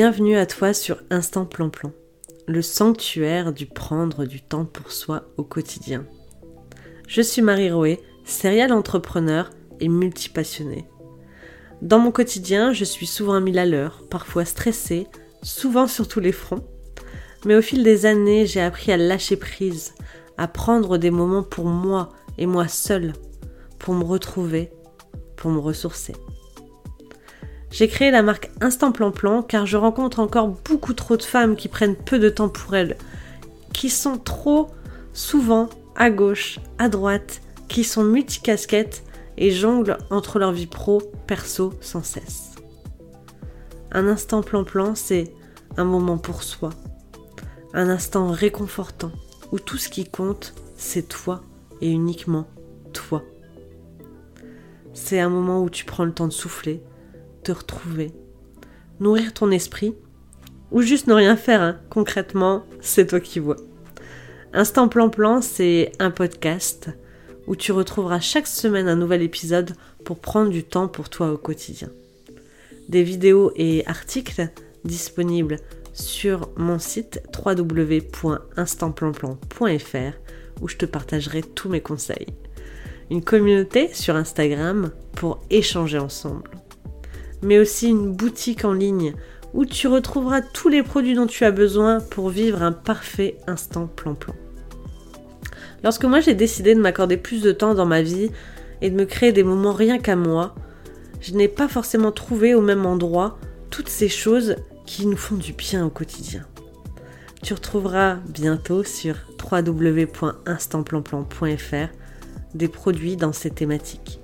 Bienvenue à toi sur Instant Plan Plan, le sanctuaire du prendre du temps pour soi au quotidien. Je suis Marie Roé, serial entrepreneur et multipassionnée. Dans mon quotidien, je suis souvent mille à l'heure, parfois stressée, souvent sur tous les fronts. Mais au fil des années, j'ai appris à lâcher prise, à prendre des moments pour moi et moi seule, pour me retrouver, pour me ressourcer. J'ai créé la marque Instant Plan Plan car je rencontre encore beaucoup trop de femmes qui prennent peu de temps pour elles, qui sont trop souvent à gauche, à droite, qui sont multicasquettes et jonglent entre leur vie pro, perso sans cesse. Un instant plan-plan, c'est un moment pour soi, un instant réconfortant où tout ce qui compte, c'est toi et uniquement toi. C'est un moment où tu prends le temps de souffler, te retrouver, nourrir ton esprit, ou juste ne rien faire, hein. concrètement, c'est toi qui vois. Instant Plan Plan, c'est un podcast où tu retrouveras chaque semaine un nouvel épisode pour prendre du temps pour toi au quotidien. Des vidéos et articles disponibles sur mon site www.instantplanplan.fr où je te partagerai tous mes conseils. Une communauté sur Instagram pour échanger ensemble. Mais aussi une boutique en ligne où tu retrouveras tous les produits dont tu as besoin pour vivre un parfait instant plan-plan. Lorsque moi j'ai décidé de m'accorder plus de temps dans ma vie et de me créer des moments rien qu'à moi, je n'ai pas forcément trouvé au même endroit toutes ces choses qui nous font du bien au quotidien. Tu retrouveras bientôt sur www.instantplanplan.fr des produits dans ces thématiques,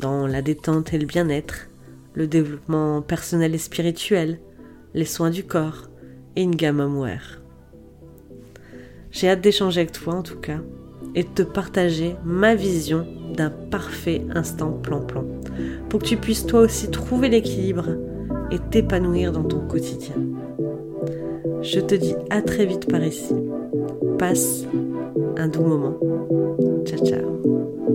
dans la détente et le bien-être, le développement personnel et spirituel, les soins du corps et une gamme homeware. J'ai hâte d'échanger avec toi en tout cas et de te partager ma vision d'un parfait instant plan-plan pour que tu puisses toi aussi trouver l'équilibre et t'épanouir dans ton quotidien. Je te dis à très vite par ici. Passe un doux moment. Ciao ciao.